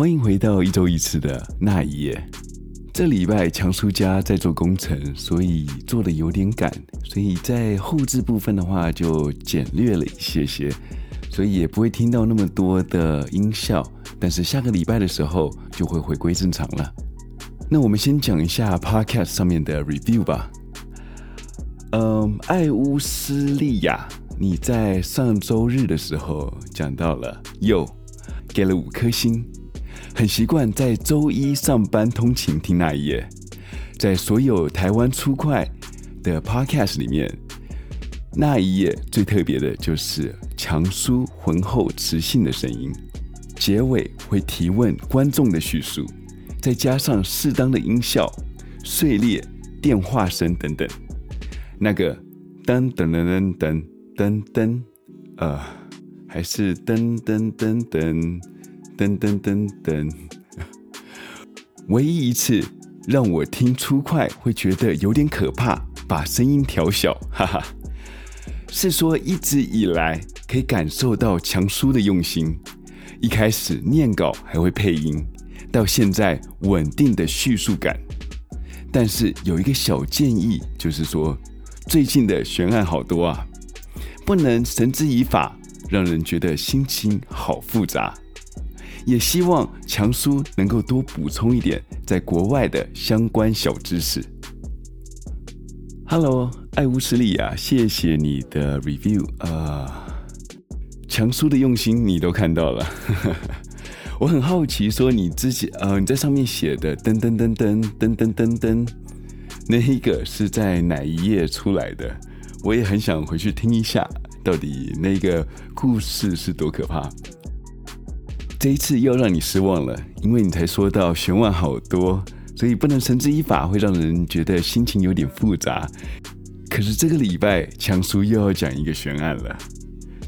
欢迎回到一周一次的那一夜。这礼拜强叔家在做工程，所以做的有点赶，所以在后置部分的话就简略了一些些，所以也不会听到那么多的音效。但是下个礼拜的时候就会回归正常了。那我们先讲一下 Podcast 上面的 review 吧。嗯，爱乌斯利亚，你在上周日的时候讲到了，又给了五颗星。很习惯在周一上班通勤听那一夜，在所有台湾粗快的 podcast 里面，那一夜最特别的就是强叔浑厚磁性的声音，结尾会提问观众的叙述，再加上适当的音效、碎裂、电话声等等，那个噔噔噔噔噔噔，呃，还是噔噔噔噔。噔噔噔噔，唯一一次让我听粗快会觉得有点可怕，把声音调小，哈哈。是说一直以来可以感受到强叔的用心，一开始念稿还会配音，到现在稳定的叙述感。但是有一个小建议，就是说最近的悬案好多啊，不能绳之以法，让人觉得心情好复杂。也希望强叔能够多补充一点在国外的相关小知识。Hello，爱乌斯利亚，谢谢你的 review 啊，强叔的用心你都看到了。我很好奇，说你自己呃，你在上面写的噔噔噔噔噔噔噔噔，那一个是在哪一页出来的？我也很想回去听一下，到底那个故事是多可怕。这一次又让你失望了，因为你才说到悬案好多，所以不能绳之以法，会让人觉得心情有点复杂。可是这个礼拜强叔又要讲一个悬案了，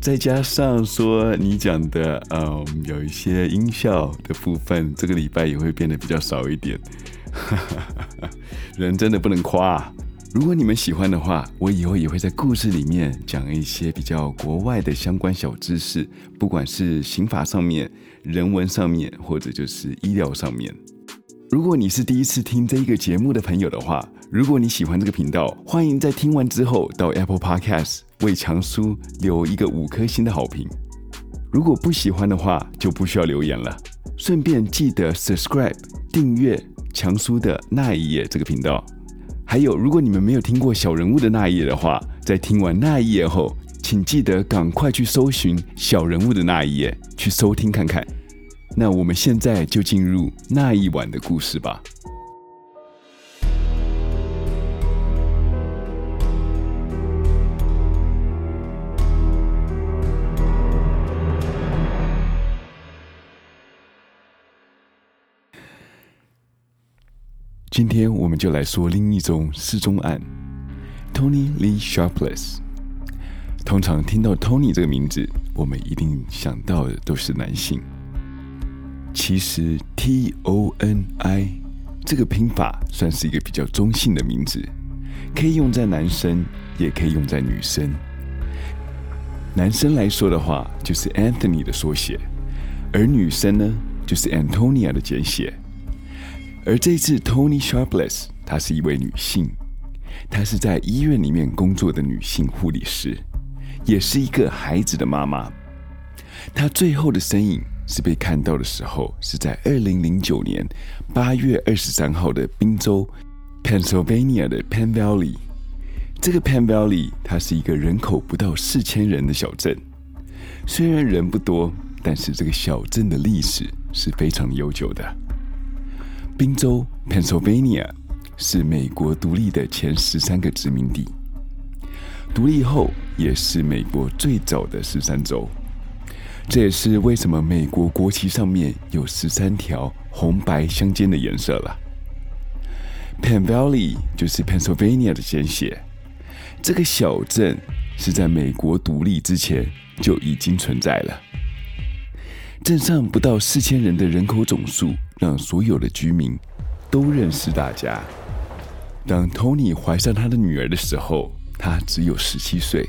再加上说你讲的，嗯，有一些音效的部分，这个礼拜也会变得比较少一点。人真的不能夸。如果你们喜欢的话，我以后也会在故事里面讲一些比较国外的相关小知识，不管是刑法上面、人文上面，或者就是医疗上面。如果你是第一次听这一个节目的朋友的话，如果你喜欢这个频道，欢迎在听完之后到 Apple Podcast 为强叔留一个五颗星的好评。如果不喜欢的话，就不需要留言了。顺便记得 Subscribe 订阅强叔的那一页这个频道。还有，如果你们没有听过小人物的那一页的话，在听完那一页后，请记得赶快去搜寻小人物的那一页，去收听看看。那我们现在就进入那一晚的故事吧。今天我们就来说另一宗失踪案，Tony Lee Sharpless。通常听到 Tony 这个名字，我们一定想到的都是男性。其实 T O N I 这个拼法算是一个比较中性的名字，可以用在男生，也可以用在女生。男生来说的话，就是 Anthony 的缩写；而女生呢，就是 Antonia 的简写。而这次 Tony Sharpless，她是一位女性，她是在医院里面工作的女性护理师，也是一个孩子的妈妈。她最后的身影是被看到的时候，是在二零零九年八月二十三号的宾州 Pennsylvania 的 Penn Valley。这个 Penn Valley 它是一个人口不到四千人的小镇，虽然人不多，但是这个小镇的历史是非常悠久的。宾州 （Pennsylvania） 是美国独立的前十三个殖民地，独立后也是美国最早的十三州。这也是为什么美国国旗上面有十三条红白相间的颜色了。Penn Valley 就是 Pennsylvania 的简写。这个小镇是在美国独立之前就已经存在了。镇上不到四千人的人口总数，让所有的居民都认识大家。当 Tony 怀上他的女儿的时候，他只有十七岁。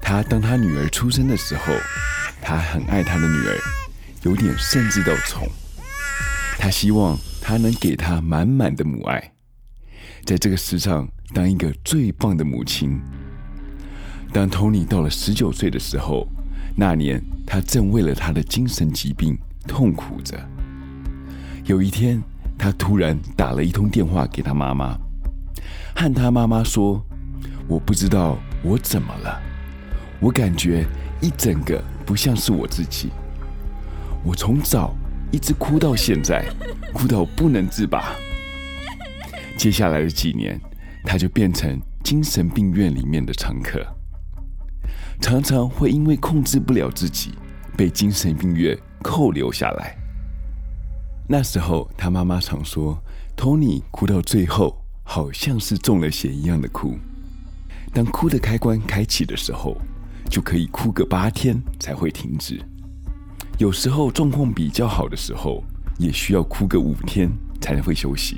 他当他女儿出生的时候，他很爱他的女儿，有点甚至到宠。他希望他能给他满满的母爱，在这个世上当一个最棒的母亲。当 Tony 到了十九岁的时候，那年他正为了他的精神疾病痛苦着。有一天，他突然打了一通电话给他妈妈，和他妈妈说：“我不知道我怎么了，我感觉一整个不像是我自己。我从早一直哭到现在，哭到不能自拔。接下来的几年，他就变成精神病院里面的常客，常常会因为控制不了自己，被精神病院扣留下来。”那时候，他妈妈常说：“Tony 哭到最后，好像是中了邪一样的哭。当哭的开关开启的时候，就可以哭个八天才会停止。有时候状况比较好的时候，也需要哭个五天才能会休息。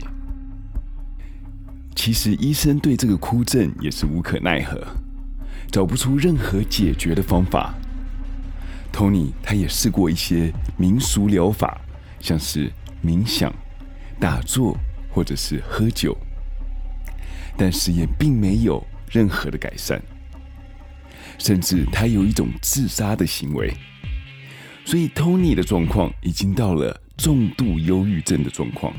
其实医生对这个哭症也是无可奈何，找不出任何解决的方法。Tony 他也试过一些民俗疗法。”像是冥想、打坐或者是喝酒，但是也并没有任何的改善，甚至他有一种自杀的行为，所以 Tony 的状况已经到了重度忧郁症的状况。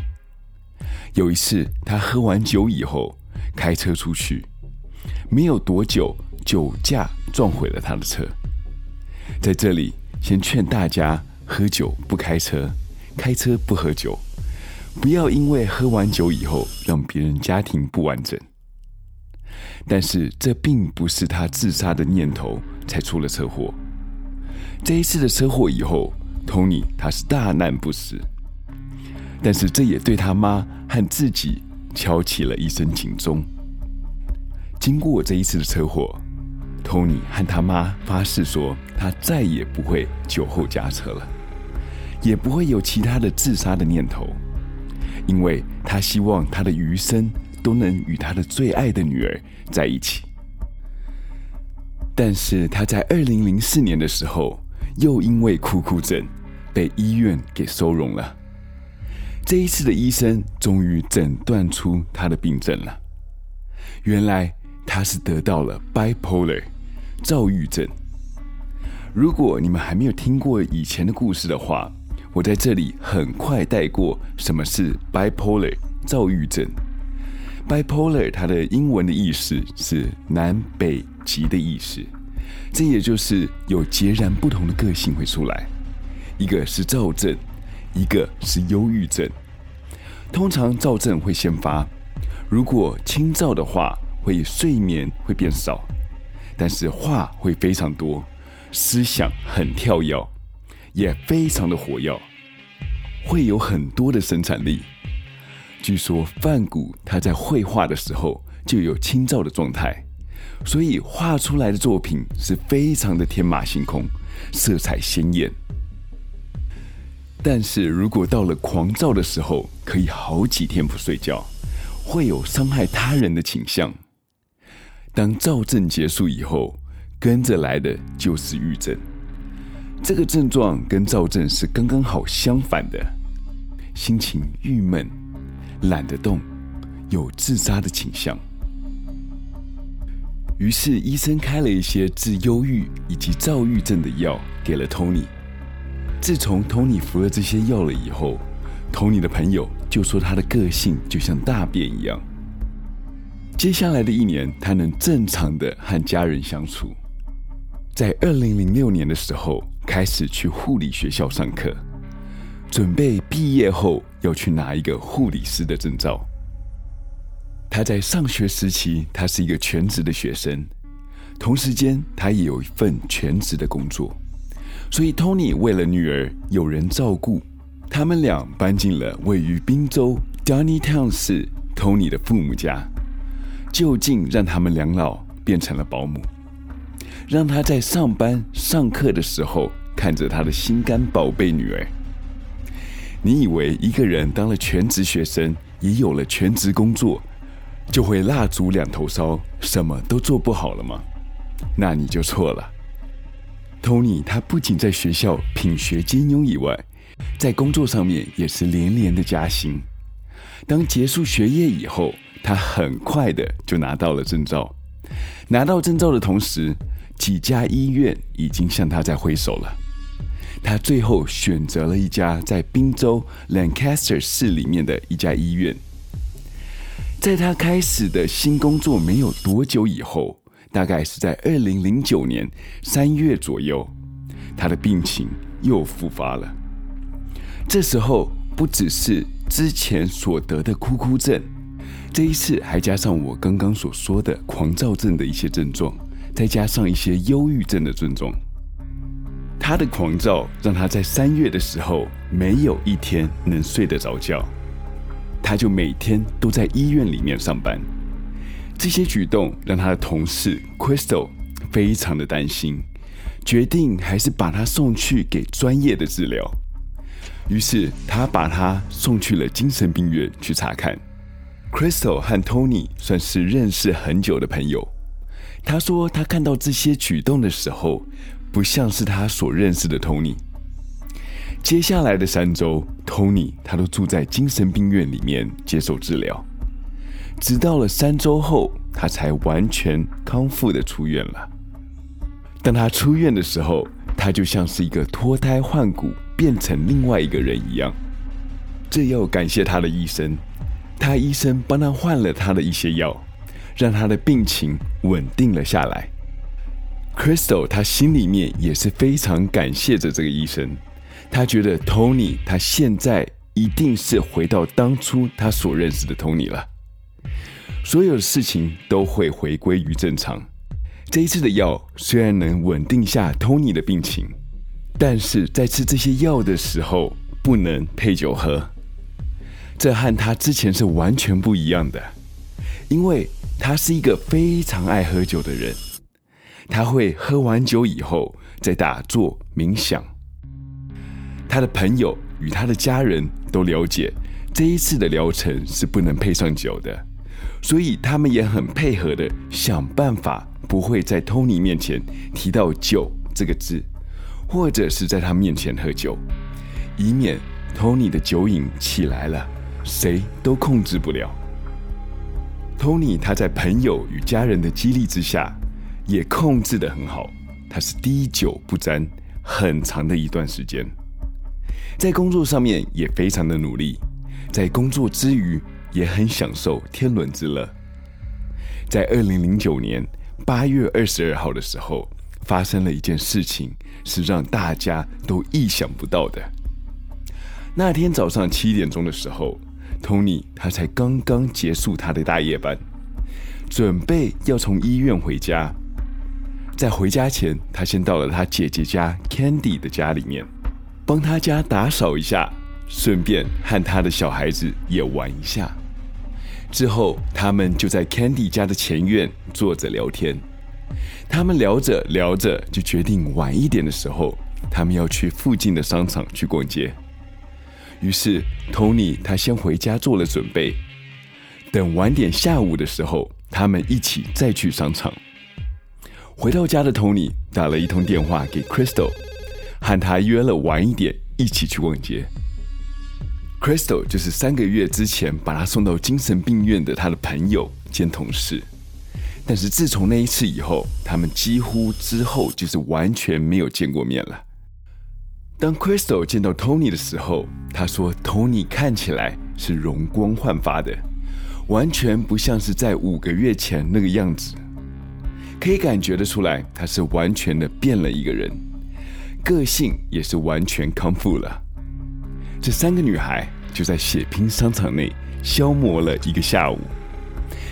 有一次，他喝完酒以后开车出去，没有多久，酒驾撞毁了他的车。在这里，先劝大家喝酒不开车。开车不喝酒，不要因为喝完酒以后让别人家庭不完整。但是这并不是他自杀的念头才出了车祸。这一次的车祸以后，Tony 他是大难不死，但是这也对他妈和自己敲起了一声警钟。经过这一次的车祸，Tony 和他妈发誓说，他再也不会酒后驾车了。也不会有其他的自杀的念头，因为他希望他的余生都能与他的最爱的女儿在一起。但是他在二零零四年的时候，又因为哭哭症被医院给收容了。这一次的医生终于诊断出他的病症了，原来他是得到了 bipolar 躁郁症。如果你们还没有听过以前的故事的话，我在这里很快带过什么是 bipolar 躁郁症。Bipolar 它的英文的意思是南北极的意思，这也就是有截然不同的个性会出来，一个是躁症，一个是忧郁症。通常躁症会先发，如果轻躁的话，会睡眠会变少，但是话会非常多，思想很跳跃。也非常的活跃，会有很多的生产力。据说梵谷他在绘画的时候就有轻躁的状态，所以画出来的作品是非常的天马行空，色彩鲜艳。但是如果到了狂躁的时候，可以好几天不睡觉，会有伤害他人的倾向。当躁症结束以后，跟着来的就是郁症。这个症状跟躁症是刚刚好相反的，心情郁闷，懒得动，有自杀的倾向。于是医生开了一些治忧郁以及躁郁症的药给了 Tony。自从 Tony 服了这些药了以后，Tony 的朋友就说他的个性就像大便一样。接下来的一年，他能正常的和家人相处。在二零零六年的时候，开始去护理学校上课，准备毕业后要去拿一个护理师的证照。他在上学时期，他是一个全职的学生，同时间他也有一份全职的工作。所以，Tony 为了女儿有人照顾，他们俩搬进了位于宾州 Downtown 市 Tony 的父母家，就近让他们两老变成了保姆。让他在上班、上课的时候看着他的心肝宝贝女儿。你以为一个人当了全职学生，也有了全职工作，就会蜡烛两头烧，什么都做不好了吗？那你就错了。Tony 他不仅在学校品学兼优以外，在工作上面也是连连的加薪。当结束学业以后，他很快的就拿到了证照。拿到证照的同时，几家医院已经向他在挥手了。他最后选择了一家在宾州 Lancaster 市里面的一家医院。在他开始的新工作没有多久以后，大概是在二零零九年三月左右，他的病情又复发了。这时候不只是之前所得的哭哭症，这一次还加上我刚刚所说的狂躁症的一些症状，再加上一些忧郁症的症状。他的狂躁让他在三月的时候没有一天能睡得着觉，他就每天都在医院里面上班。这些举动让他的同事 Crystal 非常的担心，决定还是把他送去给专业的治疗。于是他把他送去了精神病院去查看。Crystal 和 Tony 算是认识很久的朋友。他说他看到这些举动的时候，不像是他所认识的 Tony。接下来的三周，Tony 他都住在精神病院里面接受治疗，直到了三周后，他才完全康复的出院了。当他出院的时候，他就像是一个脱胎换骨，变成另外一个人一样。这要感谢他的医生，他医生帮他换了他的一些药，让他的病情稳定了下来。Crystal，他心里面也是非常感谢着这个医生。他觉得 Tony，他现在一定是回到当初他所认识的 Tony 了。所有的事情都会回归于正常。这一次的药虽然能稳定下 Tony 的病情，但是在吃这些药的时候不能配酒喝。这和他之前是完全不一样的，因为他是一个非常爱喝酒的人。他会喝完酒以后再打坐冥想。他的朋友与他的家人都了解这一次的疗程是不能配上酒的，所以他们也很配合的想办法不会在 Tony 面前提到酒这个字，或者是在他面前喝酒，以免 Tony 的酒瘾起来了，谁都控制不了。Tony 他在朋友与家人的激励之下。也控制的很好，他是滴酒不沾，很长的一段时间，在工作上面也非常的努力，在工作之余也很享受天伦之乐。在二零零九年八月二十二号的时候，发生了一件事情，是让大家都意想不到的。那天早上七点钟的时候，Tony 他才刚刚结束他的大夜班，准备要从医院回家。在回家前，他先到了他姐姐家 Candy 的家里面，帮他家打扫一下，顺便和他的小孩子也玩一下。之后，他们就在 Candy 家的前院坐着聊天。他们聊着聊着，就决定晚一点的时候，他们要去附近的商场去逛街。于是，Tony 他先回家做了准备，等晚点下午的时候，他们一起再去商场。回到家的 Tony 打了一通电话给 Crystal，和他约了晚一点一起去逛街。Crystal 就是三个月之前把他送到精神病院的他的朋友兼同事，但是自从那一次以后，他们几乎之后就是完全没有见过面了。当 Crystal 见到 Tony 的时候，他说 Tony 看起来是容光焕发的，完全不像是在五个月前那个样子。可以感觉得出来，他是完全的变了一个人，个性也是完全康复了。这三个女孩就在血拼商场内消磨了一个下午，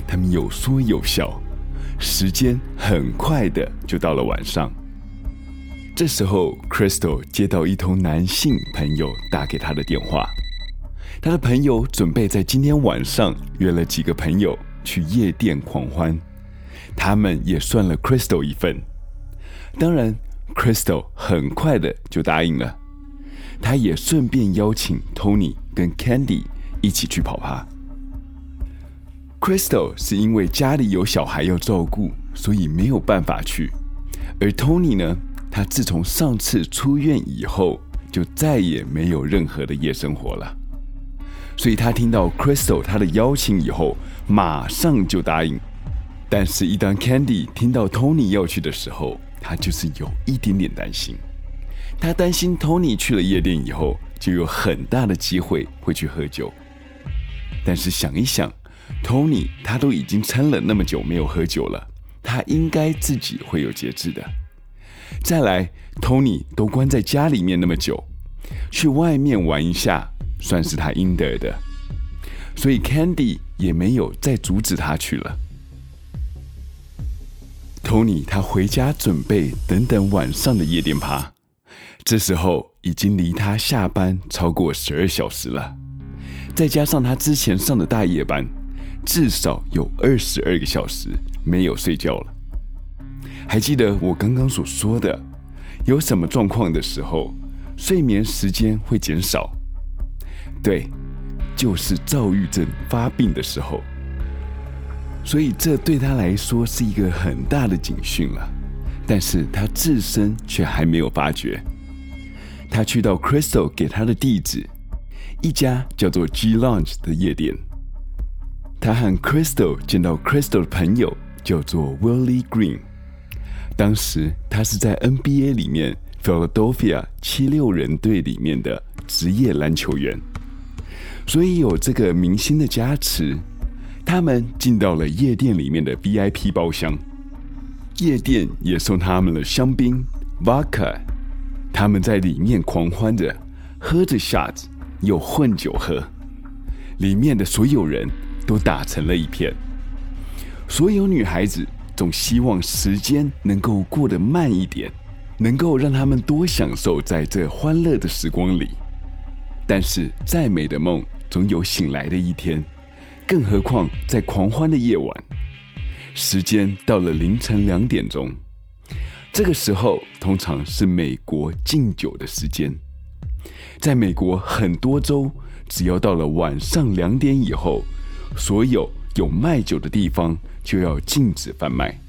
她们有说有笑，时间很快的就到了晚上。这时候，Crystal 接到一通男性朋友打给她的电话，她的朋友准备在今天晚上约了几个朋友去夜店狂欢。他们也算了 Crystal 一份，当然，Crystal 很快的就答应了。他也顺便邀请 Tony 跟 Candy 一起去跑趴。Crystal 是因为家里有小孩要照顾，所以没有办法去。而 Tony 呢，他自从上次出院以后，就再也没有任何的夜生活了。所以他听到 Crystal 他的邀请以后，马上就答应。但是，一当 Candy 听到 Tony 要去的时候，他就是有一点点担心。他担心 Tony 去了夜店以后，就有很大的机会会去喝酒。但是想一想，Tony 他都已经撑了那么久没有喝酒了，他应该自己会有节制的。再来，Tony 都关在家里面那么久，去外面玩一下。算是他应得的，所以 Candy 也没有再阻止他去了。Tony 他回家准备等等晚上的夜店趴，这时候已经离他下班超过十二小时了，再加上他之前上的大夜班，至少有二十二个小时没有睡觉了。还记得我刚刚所说的，有什么状况的时候，睡眠时间会减少？对，就是躁郁症发病的时候，所以这对他来说是一个很大的警讯了。但是他自身却还没有发觉。他去到 Crystal 给他的地址，一家叫做 G Lounge 的夜店。他和 Crystal 见到 Crystal 的朋友叫做 Willie Green，当时他是在 NBA 里面 Philadelphia 七六人队里面的职业篮球员。所以有这个明星的加持，他们进到了夜店里面的 VIP 包厢，夜店也送他们了香槟 Vodka，他们在里面狂欢着，喝着 shots，又混酒喝，里面的所有人都打成了一片，所有女孩子总希望时间能够过得慢一点，能够让他们多享受在这欢乐的时光里，但是再美的梦。总有醒来的一天，更何况在狂欢的夜晚，时间到了凌晨两点钟，这个时候通常是美国禁酒的时间。在美国很多州，只要到了晚上两点以后，所有有卖酒的地方就要禁止贩卖，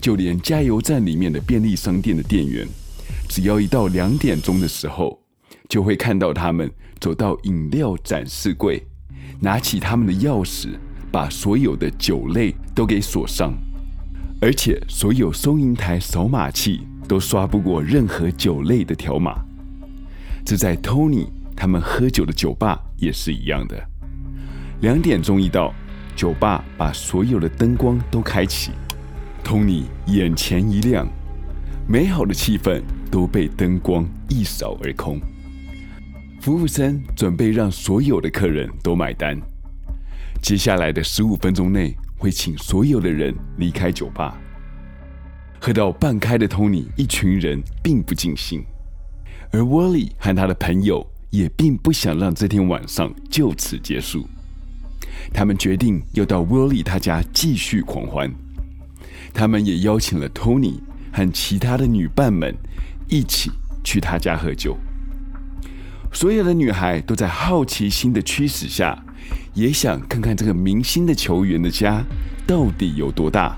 就连加油站里面的便利商店的店员，只要一到两点钟的时候，就会看到他们走到饮料展示柜，拿起他们的钥匙，把所有的酒类都给锁上，而且所有收银台扫码器都刷不过任何酒类的条码。这在 Tony 他们喝酒的酒吧也是一样的。两点钟一到，酒吧把所有的灯光都开启，Tony 眼前一亮，美好的气氛都被灯光一扫而空。服务生准备让所有的客人都买单。接下来的十五分钟内，会请所有的人离开酒吧。喝到半开的 Tony 一群人并不尽兴，而 Wally 和他的朋友也并不想让这天晚上就此结束。他们决定要到 Wally 他家继续狂欢。他们也邀请了 Tony 和其他的女伴们一起去他家喝酒。所有的女孩都在好奇心的驱使下，也想看看这个明星的球员的家到底有多大。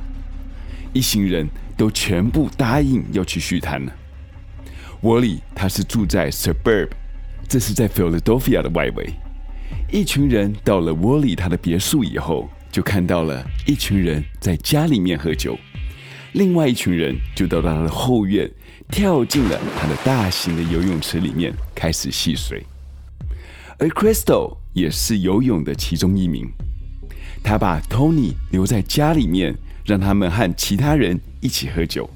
一行人都全部答应要去续谈了。Willie 他是住在 Suburb，这是在 Philadelphia 的外围。一群人到了 Willie 他的别墅以后，就看到了一群人在家里面喝酒，另外一群人就到了他的后院。跳进了他的大型的游泳池里面，开始戏水。而 Crystal 也是游泳的其中一名，他把 Tony 留在家里面，让他们和其他人一起喝酒。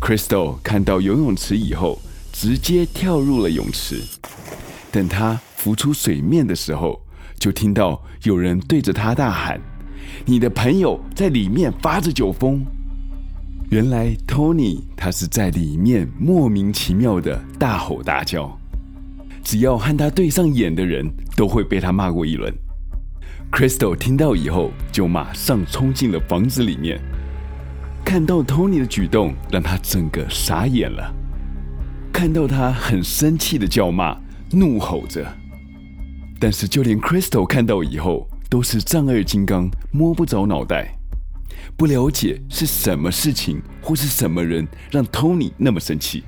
Crystal 看到游泳池以后，直接跳入了泳池。等他浮出水面的时候，就听到有人对着他大喊：“你的朋友在里面发着酒疯。”原来 Tony 他是在里面莫名其妙的大吼大叫，只要和他对上眼的人都会被他骂过一轮。Crystal 听到以后就马上冲进了房子里面，看到 Tony 的举动让他整个傻眼了，看到他很生气的叫骂、怒吼着，但是就连 Crystal 看到以后都是丈二金刚摸不着脑袋。不了解是什么事情或是什么人让 Tony 那么生气，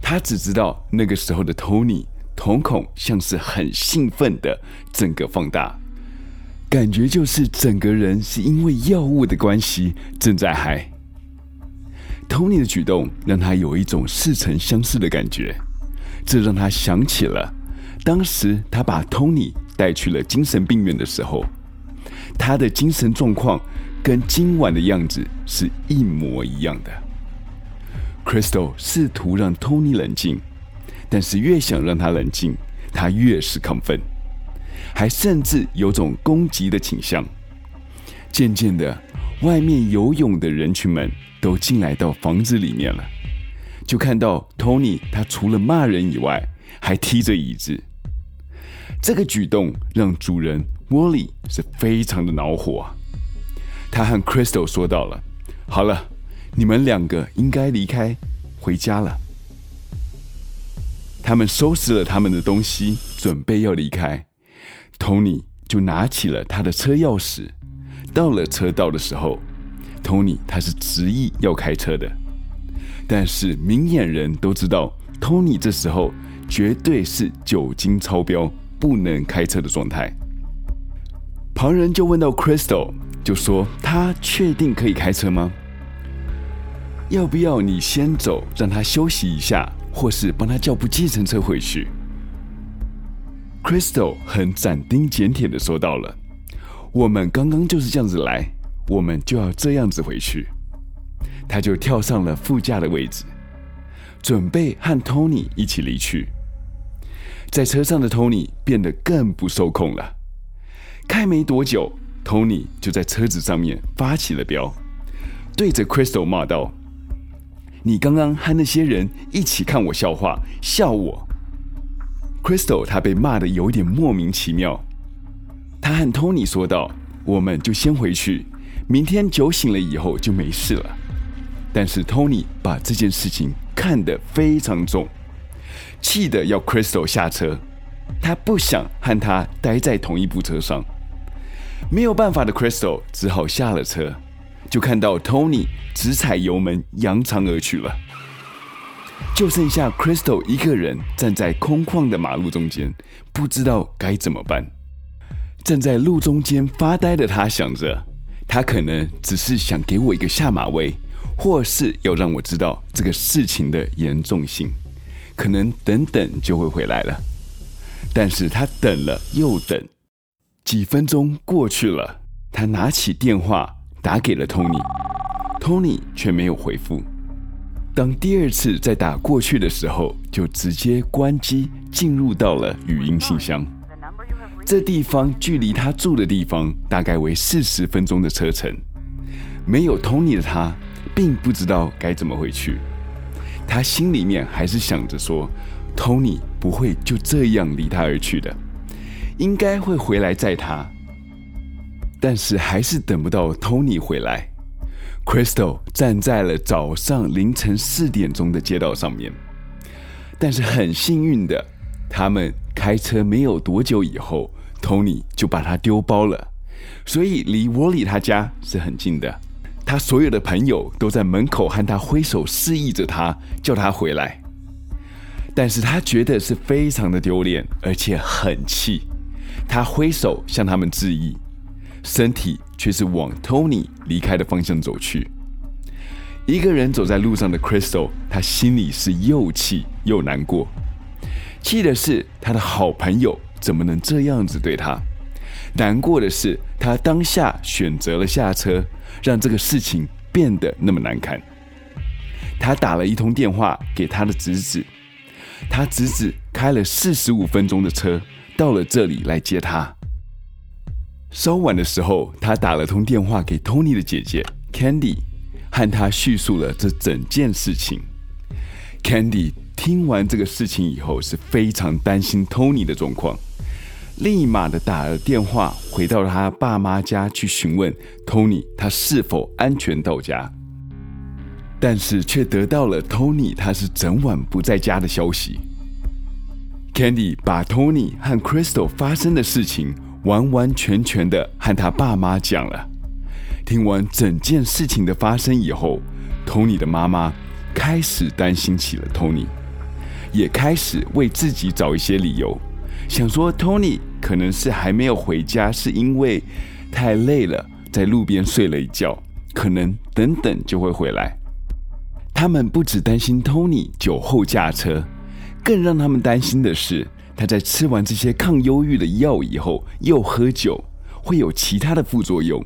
他只知道那个时候的 Tony 瞳孔像是很兴奋的整个放大，感觉就是整个人是因为药物的关系正在嗨。Tony 的举动让他有一种似曾相识的感觉，这让他想起了当时他把 Tony 带去了精神病院的时候，他的精神状况跟今晚的样子是一模一样的。Crystal 试图让 Tony 冷静，但是越想让他冷静，他越是亢奋，还甚至有种攻击的倾向。渐渐的，外面游泳的人群们。都进来到房子里面了，就看到 Tony，他除了骂人以外，还踢着椅子。这个举动让主人 Wally 是非常的恼火啊。他和 Crystal 说到了：“好了，你们两个应该离开，回家了。”他们收拾了他们的东西，准备要离开。Tony 就拿起了他的车钥匙，到了车道的时候。Tony 他是执意要开车的，但是明眼人都知道，Tony 这时候绝对是酒精超标，不能开车的状态。旁人就问到 Crystal，就说他确定可以开车吗？要不要你先走，让他休息一下，或是帮他叫部计程车回去？Crystal 很斩钉截铁的说到了，我们刚刚就是这样子来。我们就要这样子回去，他就跳上了副驾的位置，准备和 Tony 一起离去。在车上的 Tony 变得更不受控了，开没多久，Tony 就在车子上面发起了飙，对着 Crystal 骂道：“你刚刚和那些人一起看我笑话，笑我。”Crystal 他被骂的有点莫名其妙，他和 Tony 说道：“我们就先回去。”明天酒醒了以后就没事了，但是 Tony 把这件事情看得非常重，气得要 Crystal 下车，他不想和他待在同一部车上，没有办法的 Crystal 只好下了车，就看到 Tony 直踩油门扬长而去了，就剩下 Crystal 一个人站在空旷的马路中间，不知道该怎么办。站在路中间发呆的他想着。他可能只是想给我一个下马威，或是要让我知道这个事情的严重性，可能等等就会回来了。但是他等了又等，几分钟过去了，他拿起电话打给了 Tony，Tony 却没有回复。当第二次再打过去的时候，就直接关机，进入到了语音信箱。这地方距离他住的地方大概为四十分钟的车程。没有 Tony 的他，并不知道该怎么回去。他心里面还是想着说，Tony 不会就这样离他而去的，应该会回来载他。但是还是等不到 Tony 回来。Crystal 站在了早上凌晨四点钟的街道上面，但是很幸运的，他们。开车没有多久以后，Tony 就把他丢包了，所以离 Wally 他家是很近的。他所有的朋友都在门口和他挥手示意着他，叫他回来。但是他觉得是非常的丢脸，而且很气。他挥手向他们致意，身体却是往 Tony 离开的方向走去。一个人走在路上的 Crystal，他心里是又气又难过。气的是他的好朋友怎么能这样子对他？难过的是他当下选择了下车，让这个事情变得那么难堪。他打了一通电话给他的侄子，他侄子开了四十五分钟的车到了这里来接他。稍晚的时候，他打了通电话给 Tony 的姐姐 Candy，和他叙述了这整件事情。Candy。听完这个事情以后，是非常担心 Tony 的状况，立马的打了电话回到了他爸妈家去询问 Tony 他是否安全到家，但是却得到了 Tony 他是整晚不在家的消息。Candy 把 Tony 和 Crystal 发生的事情完完全全的和他爸妈讲了。听完整件事情的发生以后，Tony 的妈妈开始担心起了 Tony。也开始为自己找一些理由，想说 Tony 可能是还没有回家，是因为太累了，在路边睡了一觉，可能等等就会回来。他们不只担心 Tony 酒后驾车，更让他们担心的是，他在吃完这些抗忧郁的药以后又喝酒，会有其他的副作用。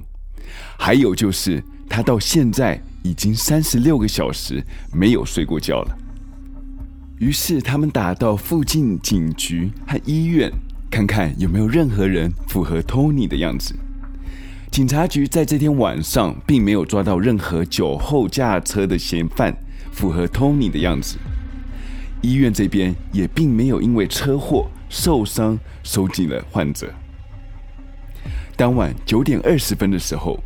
还有就是，他到现在已经三十六个小时没有睡过觉了。于是他们打到附近警局和医院，看看有没有任何人符合 Tony 的样子。警察局在这天晚上并没有抓到任何酒后驾车的嫌犯符合 Tony 的样子。医院这边也并没有因为车祸受伤收紧了患者。当晚九点二十分的时候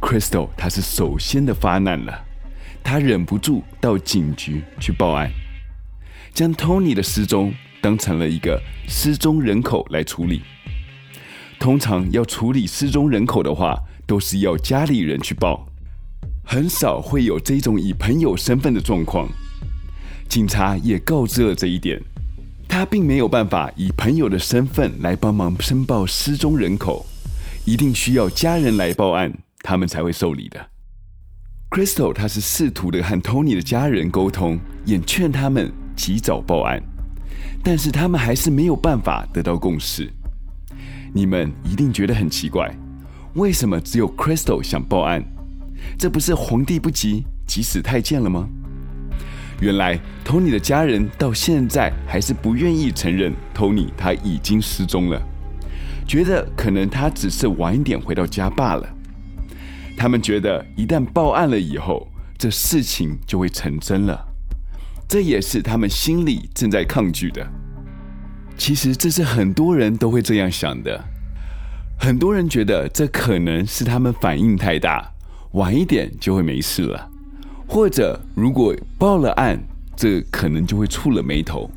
，Crystal 他是首先的发难了，他忍不住到警局去报案。将 Tony 的失踪当成了一个失踪人口来处理。通常要处理失踪人口的话，都是要家里人去报，很少会有这种以朋友身份的状况。警察也告知了这一点，他并没有办法以朋友的身份来帮忙申报失踪人口，一定需要家人来报案，他们才会受理的。Crystal 他是试图的和 Tony 的家人沟通，也劝他们。及早报案，但是他们还是没有办法得到共识。你们一定觉得很奇怪，为什么只有 Crystal 想报案？这不是皇帝不急急死太监了吗？原来 Tony 的家人到现在还是不愿意承认 Tony 他已经失踪了，觉得可能他只是晚一点回到家罢了。他们觉得一旦报案了以后，这事情就会成真了。这也是他们心里正在抗拒的。其实这是很多人都会这样想的。很多人觉得这可能是他们反应太大，晚一点就会没事了。或者如果报了案，这可能就会触了霉头。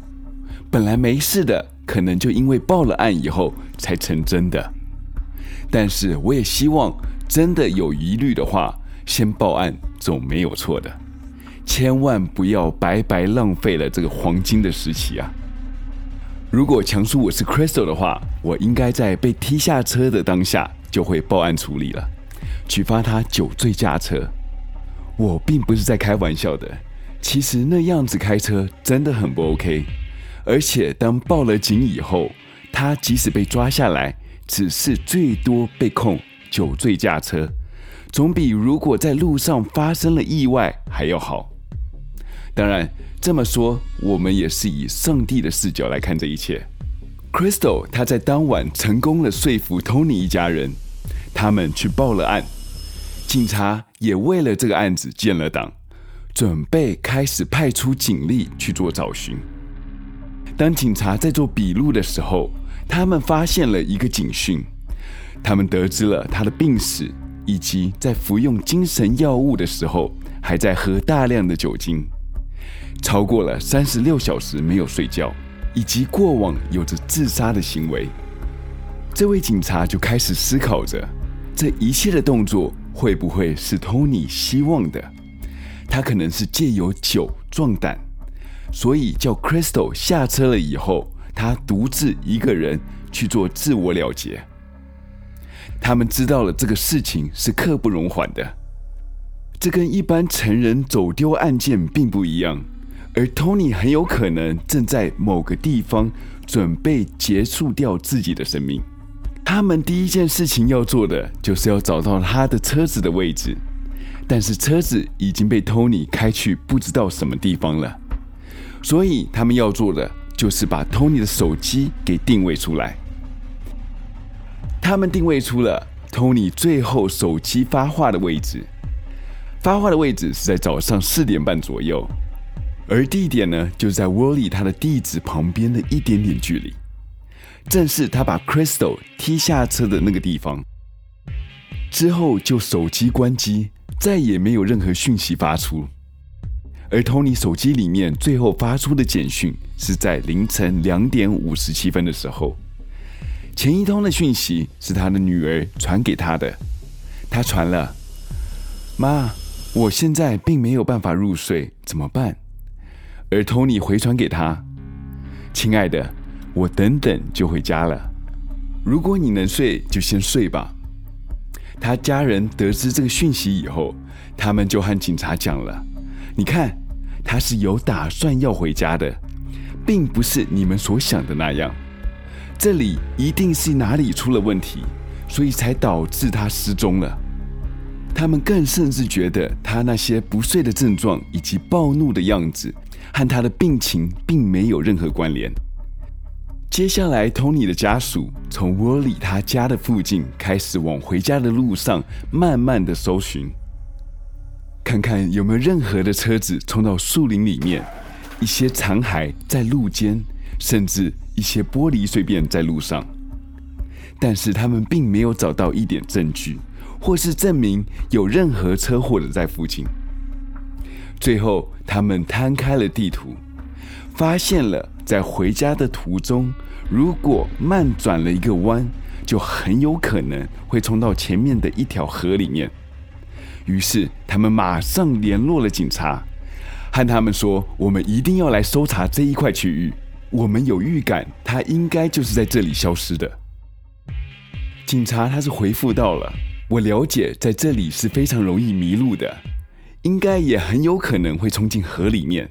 本来没事的，可能就因为报了案以后才成真的。但是我也希望，真的有疑虑的话，先报案总没有错的。千万不要白白浪费了这个黄金的时期啊！如果强叔我是 Crystal 的话，我应该在被踢下车的当下就会报案处理了，举发他酒醉驾车。我并不是在开玩笑的，其实那样子开车真的很不 OK。而且当报了警以后，他即使被抓下来，只是最多被控酒醉驾车，总比如果在路上发生了意外还要好。当然，这么说，我们也是以上帝的视角来看这一切。Crystal 他在当晚成功了说服 Tony 一家人，他们去报了案，警察也为了这个案子建了档，准备开始派出警力去做找寻。当警察在做笔录的时候，他们发现了一个警讯，他们得知了他的病史，以及在服用精神药物的时候还在喝大量的酒精。超过了三十六小时没有睡觉，以及过往有着自杀的行为，这位警察就开始思考着，这一切的动作会不会是 Tony 希望的？他可能是借由酒壮胆，所以叫 Crystal 下车了以后，他独自一个人去做自我了结。他们知道了这个事情是刻不容缓的，这跟一般成人走丢案件并不一样。而 Tony 很有可能正在某个地方准备结束掉自己的生命。他们第一件事情要做的就是要找到他的车子的位置，但是车子已经被 Tony 开去不知道什么地方了。所以他们要做的就是把 Tony 的手机给定位出来。他们定位出了 Tony 最后手机发话的位置，发话的位置是在早上四点半左右。而地点呢，就在窝里他的地址旁边的一点点距离，正是他把 Crystal 踢下车的那个地方。之后就手机关机，再也没有任何讯息发出。而 Tony 手机里面最后发出的简讯是在凌晨两点五十七分的时候，前一通的讯息是他的女儿传给他的，他传了：“妈，我现在并没有办法入睡，怎么办？”而 Tony 回传给他：“亲爱的，我等等就回家了。如果你能睡，就先睡吧。”他家人得知这个讯息以后，他们就和警察讲了：“你看，他是有打算要回家的，并不是你们所想的那样。这里一定是哪里出了问题，所以才导致他失踪了。”他们更甚至觉得他那些不睡的症状以及暴怒的样子，和他的病情并没有任何关联。接下来，Tony 的家属从窝里他家的附近开始往回家的路上慢慢的搜寻，看看有没有任何的车子冲到树林里面，一些残骸在路肩，甚至一些玻璃碎片在路上。但是他们并没有找到一点证据，或是证明有任何车祸的在附近。最后，他们摊开了地图，发现了在回家的途中。如果慢转了一个弯，就很有可能会冲到前面的一条河里面。于是他们马上联络了警察，和他们说：“我们一定要来搜查这一块区域。我们有预感，他应该就是在这里消失的。”警察他是回复到了：“我了解，在这里是非常容易迷路的，应该也很有可能会冲进河里面。”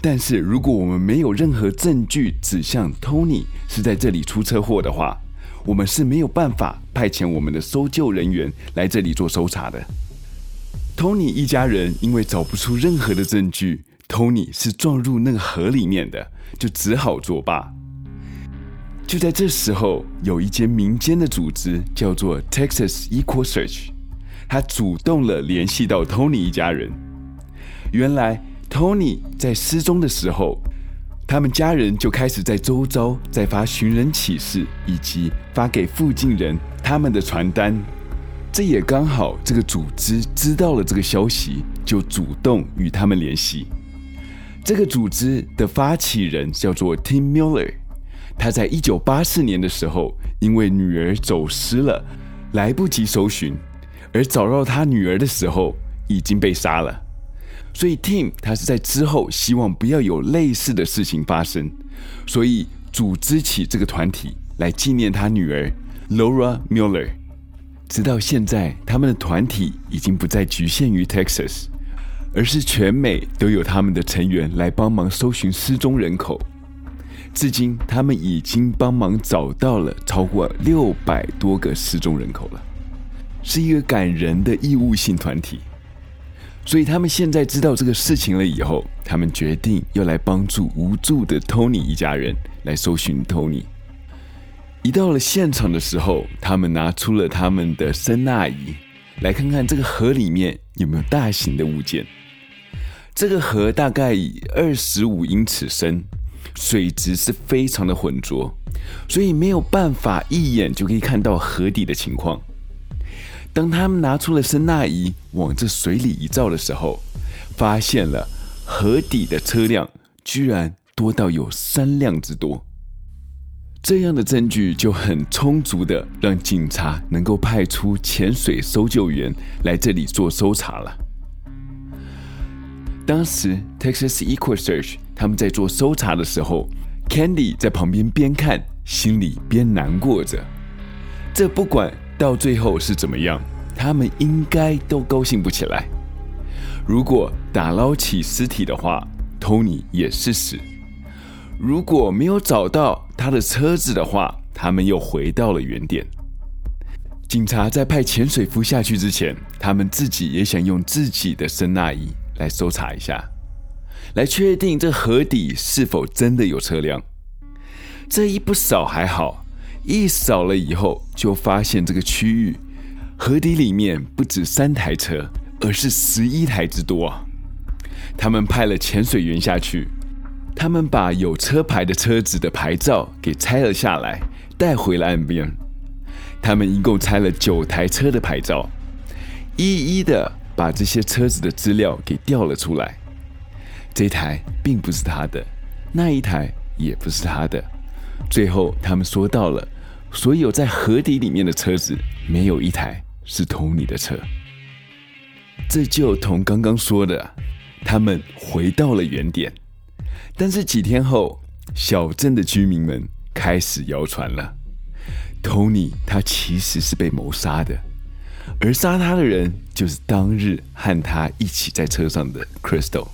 但是，如果我们没有任何证据指向 Tony 是在这里出车祸的话，我们是没有办法派遣我们的搜救人员来这里做搜查的。Tony 一家人因为找不出任何的证据，Tony 是撞入那个河里面的，就只好作罢。就在这时候，有一间民间的组织叫做 Texas Equal Search，他主动了联系到 Tony 一家人。原来。Tony 在失踪的时候，他们家人就开始在周遭在发寻人启事，以及发给附近人他们的传单。这也刚好，这个组织知道了这个消息，就主动与他们联系。这个组织的发起人叫做 Tim Miller，他在一九八四年的时候，因为女儿走失了，来不及搜寻，而找到他女儿的时候已经被杀了。所以，Tim 他是在之后希望不要有类似的事情发生，所以组织起这个团体来纪念他女儿 Laura Miller。直到现在，他们的团体已经不再局限于 Texas，而是全美都有他们的成员来帮忙搜寻失踪人口。至今，他们已经帮忙找到了超过六百多个失踪人口了，是一个感人的义务性团体。所以他们现在知道这个事情了以后，他们决定要来帮助无助的 Tony 一家人来搜寻 Tony。一到了现场的时候，他们拿出了他们的声纳仪，来看看这个河里面有没有大型的物件。这个河大概二十五英尺深，水质是非常的浑浊，所以没有办法一眼就可以看到河底的情况。当他们拿出了声纳仪往这水里一照的时候，发现了河底的车辆居然多到有三辆之多。这样的证据就很充足的让警察能够派出潜水搜救员来这里做搜查了。当时 Texas Equal Search 他们在做搜查的时候，Candy 在旁边边看，心里边难过着。这不管。到最后是怎么样？他们应该都高兴不起来。如果打捞起尸体的话，Tony 也是死；如果没有找到他的车子的话，他们又回到了原点。警察在派潜水夫下去之前，他们自己也想用自己的声纳仪来搜查一下，来确定这河底是否真的有车辆。这一不扫还好。一扫了以后，就发现这个区域河底里面不止三台车，而是十一台之多！他们派了潜水员下去，他们把有车牌的车子的牌照给拆了下来，带回了岸边。他们一共拆了九台车的牌照，一一的把这些车子的资料给调了出来。这台并不是他的，那一台也不是他的。最后，他们说到了。所有在河底里面的车子，没有一台是 Tony 的车。这就同刚刚说的，他们回到了原点。但是几天后，小镇的居民们开始谣传了：Tony 他其实是被谋杀的，而杀他的人就是当日和他一起在车上的 Crystal。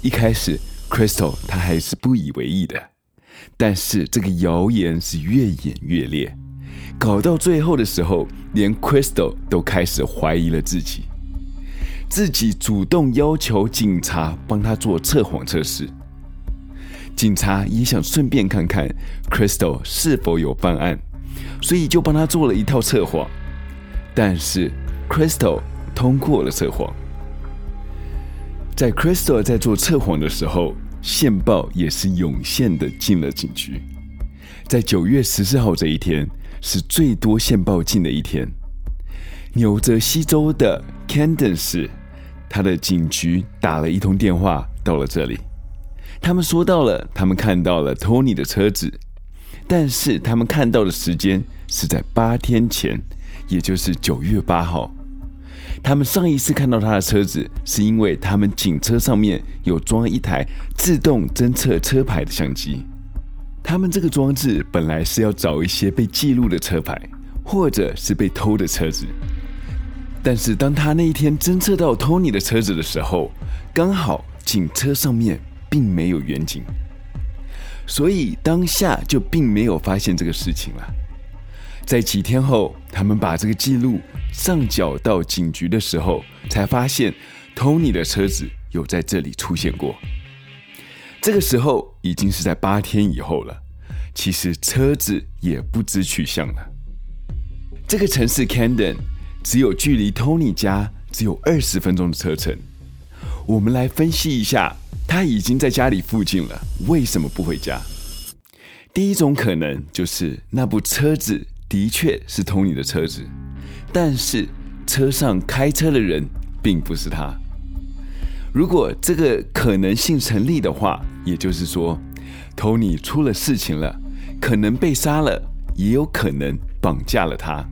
一开始，Crystal 他还是不以为意的，但是这个谣言是越演越烈，搞到最后的时候，连 Crystal 都开始怀疑了自己，自己主动要求警察帮他做测谎测试。警察也想顺便看看 Crystal 是否有犯案，所以就帮他做了一套测谎。但是 Crystal 通过了测谎。在 Crystal 在做测谎的时候，线报也是涌现的进了警局。在九月十四号这一天，是最多线报进的一天。纽泽西州的 Camden 市，他的警局打了一通电话到了这里。他们说到了，他们看到了 Tony 的车子，但是他们看到的时间是在八天前，也就是九月八号。他们上一次看到他的车子，是因为他们警车上面有装一台自动侦测车牌的相机。他们这个装置本来是要找一些被记录的车牌，或者是被偷的车子。但是当他那一天侦测到 Tony 的车子的时候，刚好警车上面。并没有远景，所以当下就并没有发现这个事情了。在几天后，他们把这个记录上缴到警局的时候，才发现 Tony 的车子有在这里出现过。这个时候已经是在八天以后了，其实车子也不知去向了。这个城市 Candon 只有距离 Tony 家只有二十分钟的车程。我们来分析一下。他已经在家里附近了，为什么不回家？第一种可能就是那部车子的确是 Tony 的车子，但是车上开车的人并不是他。如果这个可能性成立的话，也就是说，Tony 出了事情了，可能被杀了，也有可能绑架了他，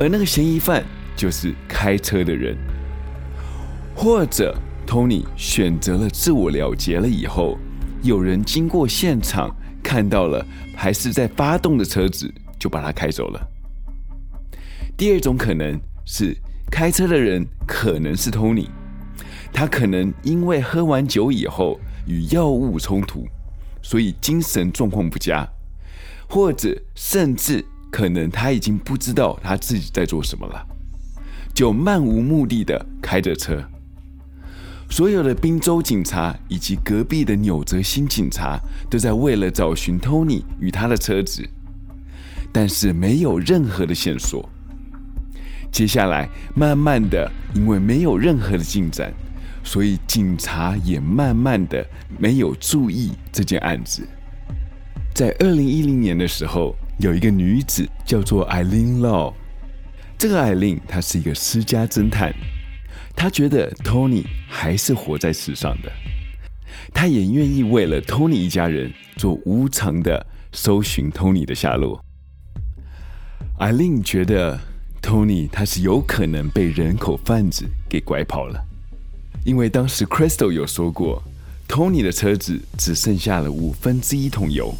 而那个嫌疑犯就是开车的人，或者。Tony 选择了自我了结了以后，有人经过现场看到了还是在发动的车子，就把他开走了。第二种可能是开车的人可能是 Tony，他可能因为喝完酒以后与药物冲突，所以精神状况不佳，或者甚至可能他已经不知道他自己在做什么了，就漫无目的的开着车。所有的宾州警察以及隔壁的纽泽西警察都在为了找寻 Tony 与他的车子，但是没有任何的线索。接下来，慢慢的，因为没有任何的进展，所以警察也慢慢的没有注意这件案子。在二零一零年的时候，有一个女子叫做 Eileen Law，这个 Eileen 她是一个私家侦探。她觉得 Tony 还是活在世上的，她也愿意为了 Tony 一家人做无偿的搜寻 Tony 的下落。Eileen 觉得 Tony 他是有可能被人口贩子给拐跑了，因为当时 Crystal 有说过，Tony 的车子只剩下了五分之一桶油，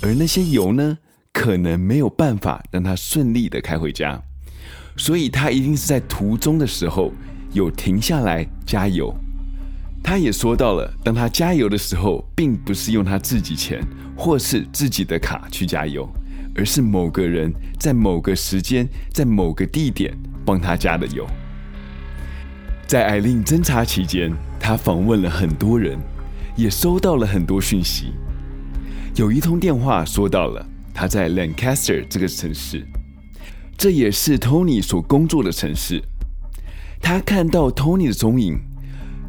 而那些油呢，可能没有办法让他顺利的开回家，所以他一定是在途中的时候。有停下来加油，他也说到了，当他加油的时候，并不是用他自己钱或是自己的卡去加油，而是某个人在某个时间在某个地点帮他加的油。在艾琳侦查期间，他访问了很多人，也收到了很多讯息。有一通电话说到了他在 Lancaster 这个城市，这也是 Tony 所工作的城市。他看到 Tony 的踪影，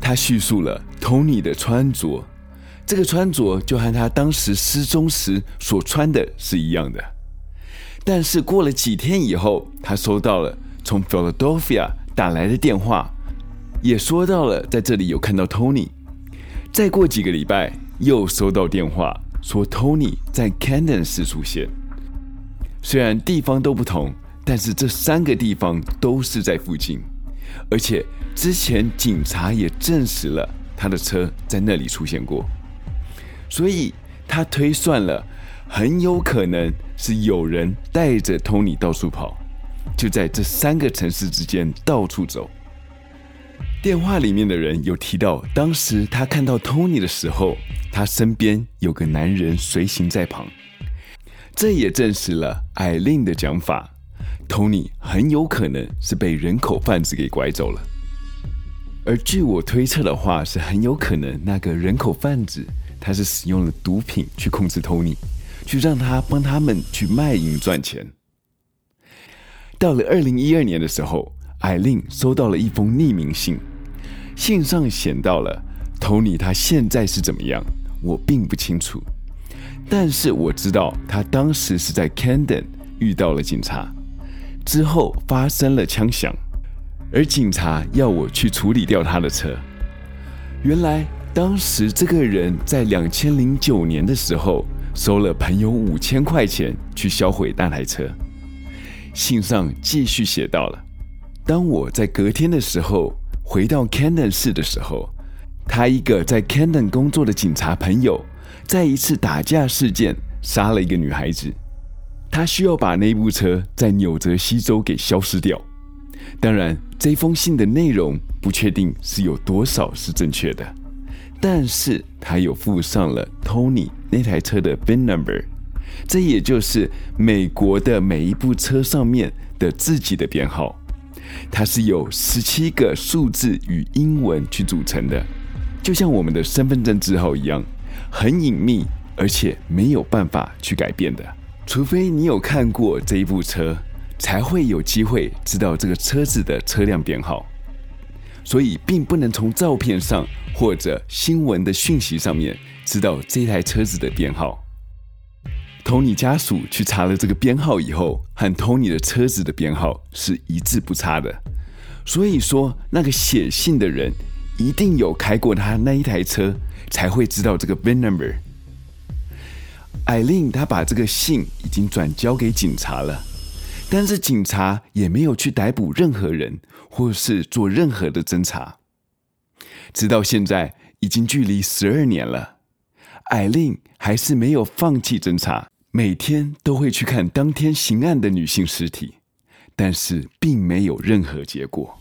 他叙述了 Tony 的穿着，这个穿着就和他当时失踪时所穿的是一样的。但是过了几天以后，他收到了从 Philadelphia 打来的电话，也说到了在这里有看到 Tony。再过几个礼拜，又收到电话说 Tony 在 Camden 市出现。虽然地方都不同，但是这三个地方都是在附近。而且之前警察也证实了他的车在那里出现过，所以他推算了，很有可能是有人带着 Tony 到处跑，就在这三个城市之间到处走。电话里面的人有提到，当时他看到 Tony 的时候，他身边有个男人随行在旁，这也证实了艾琳的讲法，Tony 很有可能是被人口贩子给拐走了。而据我推测的话，是很有可能那个人口贩子。他是使用了毒品去控制 Tony，去让他帮他们去卖淫赚钱。到了二零一二年的时候，艾琳收到了一封匿名信，信上写到了 Tony 他现在是怎么样，我并不清楚，但是我知道他当时是在 Camden 遇到了警察，之后发生了枪响，而警察要我去处理掉他的车。原来。当时这个人在两千零九年的时候收了朋友五千块钱去销毁那台车。信上继续写到了：当我在隔天的时候回到 canden 市的时候，他一个在 canden 工作的警察朋友在一次打架事件杀了一个女孩子，他需要把那部车在纽泽西州给消失掉。当然，这封信的内容不确定是有多少是正确的。但是他有附上了 Tony 那台车的 VIN number，这也就是美国的每一部车上面的自己的编号，它是由十七个数字与英文去组成的，就像我们的身份证字号一样，很隐秘，而且没有办法去改变的，除非你有看过这一部车，才会有机会知道这个车子的车辆编号。所以，并不能从照片上或者新闻的讯息上面知道这台车子的编号。Tony 家属去查了这个编号以后，和 Tony 的车子的编号是一字不差的。所以说，那个写信的人一定有开过他那一台车，才会知道这个 VIN number。艾琳她把这个信已经转交给警察了。但是警察也没有去逮捕任何人，或是做任何的侦查。直到现在，已经距离十二年了，艾琳还是没有放弃侦查，每天都会去看当天刑案的女性尸体，但是并没有任何结果。